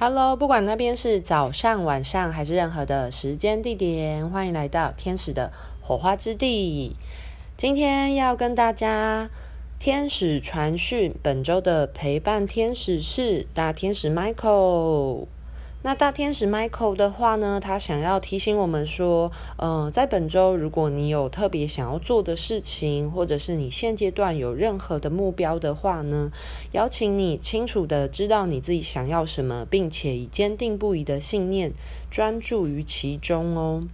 Hello，不管那边是早上、晚上还是任何的时间地点，欢迎来到天使的火花之地。今天要跟大家天使传讯，本周的陪伴天使是大天使 Michael。那大天使 Michael 的话呢，他想要提醒我们说，嗯、呃，在本周，如果你有特别想要做的事情，或者是你现阶段有任何的目标的话呢，邀请你清楚的知道你自己想要什么，并且以坚定不移的信念专注于其中哦。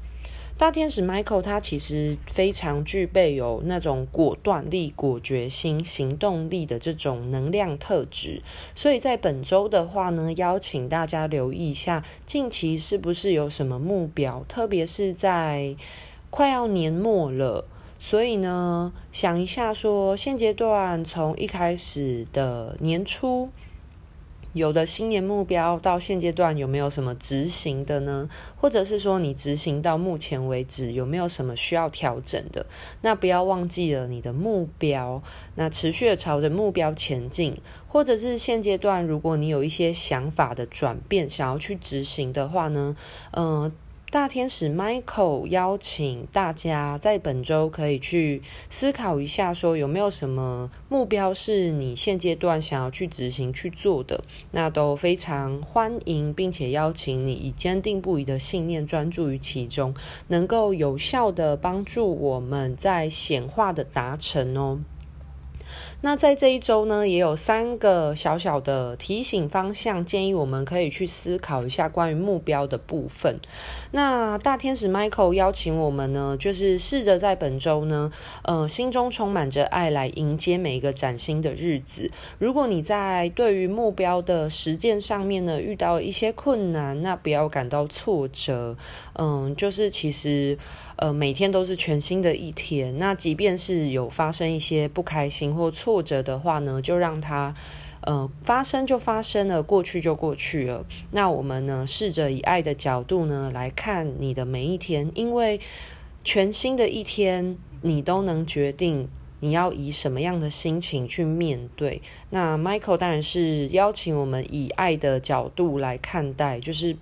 大天使 Michael 他其实非常具备有那种果断力、果决心、行动力的这种能量特质，所以在本周的话呢，邀请大家留意一下，近期是不是有什么目标，特别是在快要年末了，所以呢，想一下说，现阶段从一开始的年初。有的新年目标到现阶段有没有什么执行的呢？或者是说你执行到目前为止有没有什么需要调整的？那不要忘记了你的目标，那持续的朝着目标前进，或者是现阶段如果你有一些想法的转变，想要去执行的话呢，嗯、大天使 Michael 邀请大家在本周可以去思考一下，说有没有什么目标是你现阶段想要去执行去做的，那都非常欢迎，并且邀请你以坚定不移的信念专注于其中，能够有效的帮助我们在显化的达成哦。那在这一周呢，也有三个小小的提醒方向，建议我们可以去思考一下关于目标的部分。那大天使 Michael 邀请我们呢，就是试着在本周呢，呃，心中充满着爱来迎接每一个崭新的日子。如果你在对于目标的实践上面呢，遇到一些困难，那不要感到挫折。嗯，就是其实。呃，每天都是全新的一天。那即便是有发生一些不开心或挫折的话呢，就让它呃发生就发生了，过去就过去了。那我们呢，试着以爱的角度呢来看你的每一天，因为全新的一天，你都能决定你要以什么样的心情去面对。那 Michael 当然是邀请我们以爱的角度来看待，就是。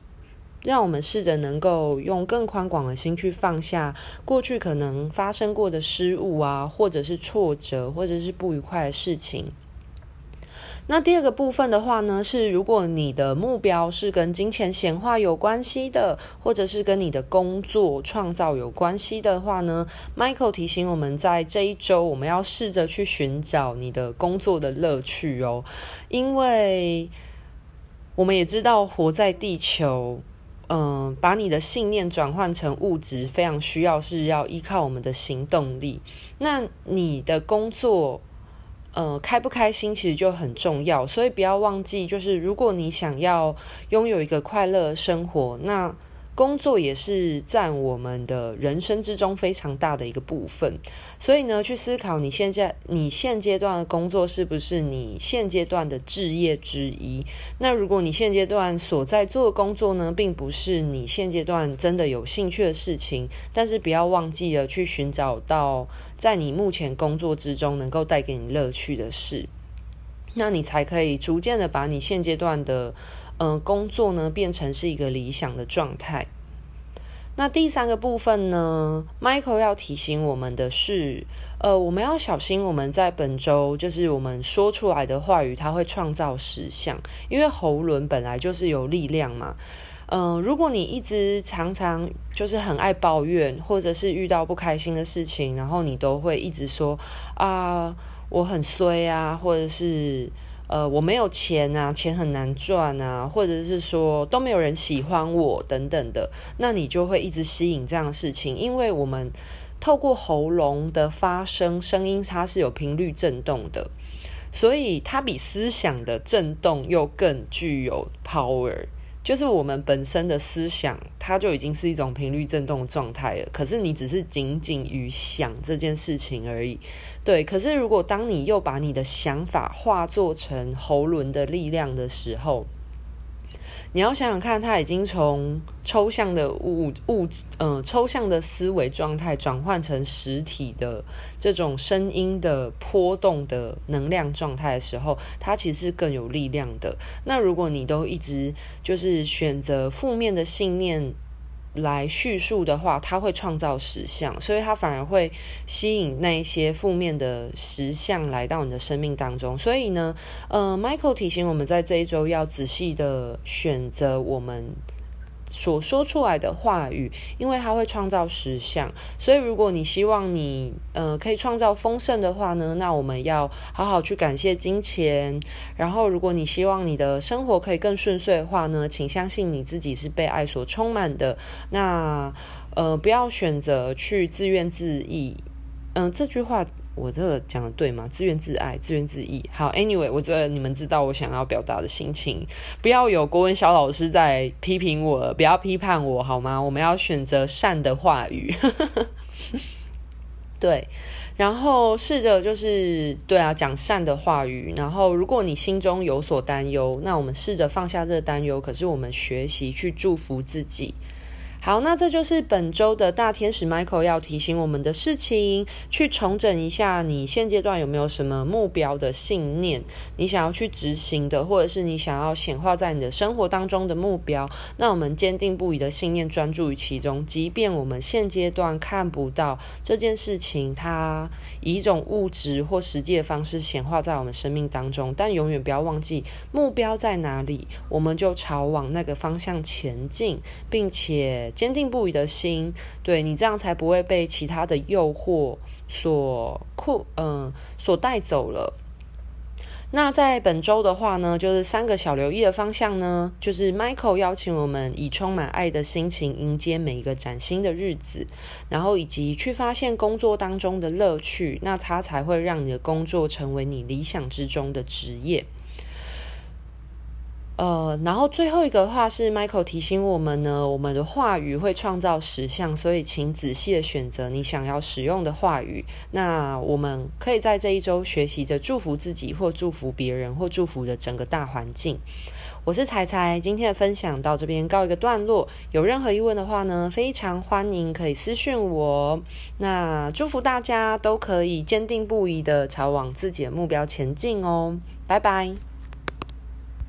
让我们试着能够用更宽广的心去放下过去可能发生过的失误啊，或者是挫折，或者是不愉快的事情。那第二个部分的话呢，是如果你的目标是跟金钱显化有关系的，或者是跟你的工作创造有关系的话呢，Michael 提醒我们在这一周，我们要试着去寻找你的工作的乐趣哦，因为我们也知道活在地球。把你的信念转换成物质，非常需要是要依靠我们的行动力。那你的工作，呃，开不开心其实就很重要，所以不要忘记，就是如果你想要拥有一个快乐生活，那。工作也是占我们的人生之中非常大的一个部分，所以呢，去思考你现在你现阶段的工作是不是你现阶段的志业之一？那如果你现阶段所在做的工作呢，并不是你现阶段真的有兴趣的事情，但是不要忘记了去寻找到在你目前工作之中能够带给你乐趣的事，那你才可以逐渐的把你现阶段的。嗯、呃，工作呢变成是一个理想的状态。那第三个部分呢，Michael 要提醒我们的是，呃，我们要小心我们在本周就是我们说出来的话语，它会创造实相，因为喉轮本来就是有力量嘛。嗯、如果你一直常常就是很爱抱怨，或者是遇到不开心的事情，然后你都会一直说啊，我很衰啊，或者是。呃，我没有钱啊，钱很难赚啊，或者是说都没有人喜欢我等等的，那你就会一直吸引这样的事情，因为我们透过喉咙的发声，声音它是有频率震动的，所以它比思想的震动又更具有 power。就是我们本身的思想，它就已经是一种频率振动状态了。可是你只是仅仅于想这件事情而已，对。可是如果当你又把你的想法化作成喉轮的力量的时候，你要想想看，他已经从抽象的物物嗯、呃、抽象的思维状态转换成实体的这种声音的波动的能量状态的时候，它其实更有力量的。那如果你都一直就是选择负面的信念，来叙述的话，它会创造实相，所以它反而会吸引那一些负面的实相来到你的生命当中。所以呢，呃，Michael 提醒我们在这一周要仔细的选择我们。所说出来的话语，因为它会创造实相，所以如果你希望你呃可以创造丰盛的话呢，那我们要好好去感谢金钱。然后，如果你希望你的生活可以更顺遂的话呢，请相信你自己是被爱所充满的。那呃，不要选择去自怨自艾。嗯、这句话。我这个讲的对吗？自怨自艾，自怨自艾。好，Anyway，我觉得你们知道我想要表达的心情。不要有国文小老师在批评我，不要批判我好吗？我们要选择善的话语。对，然后试着就是对啊，讲善的话语。然后，如果你心中有所担忧，那我们试着放下这个担忧。可是，我们学习去祝福自己。好，那这就是本周的大天使 Michael 要提醒我们的事情，去重整一下你现阶段有没有什么目标的信念，你想要去执行的，或者是你想要显化在你的生活当中的目标。那我们坚定不移的信念，专注于其中，即便我们现阶段看不到这件事情，它以一种物质或实际的方式显化在我们生命当中，但永远不要忘记目标在哪里，我们就朝往那个方向前进，并且。坚定不移的心，对，你这样才不会被其他的诱惑所困，嗯、所带走了。那在本周的话呢，就是三个小留意的方向呢，就是 Michael 邀请我们以充满爱的心情迎接每一个崭新的日子，然后以及去发现工作当中的乐趣，那它才会让你的工作成为你理想之中的职业。呃，然后最后一个话是 Michael 提醒我们呢，我们的话语会创造实相，所以请仔细的选择你想要使用的话语。那我们可以在这一周学习着祝福自己，或祝福别人，或祝福的整个大环境。我是彩彩，今天的分享到这边告一个段落。有任何疑问的话呢，非常欢迎可以私讯我。那祝福大家都可以坚定不移的朝往自己的目标前进哦，拜拜。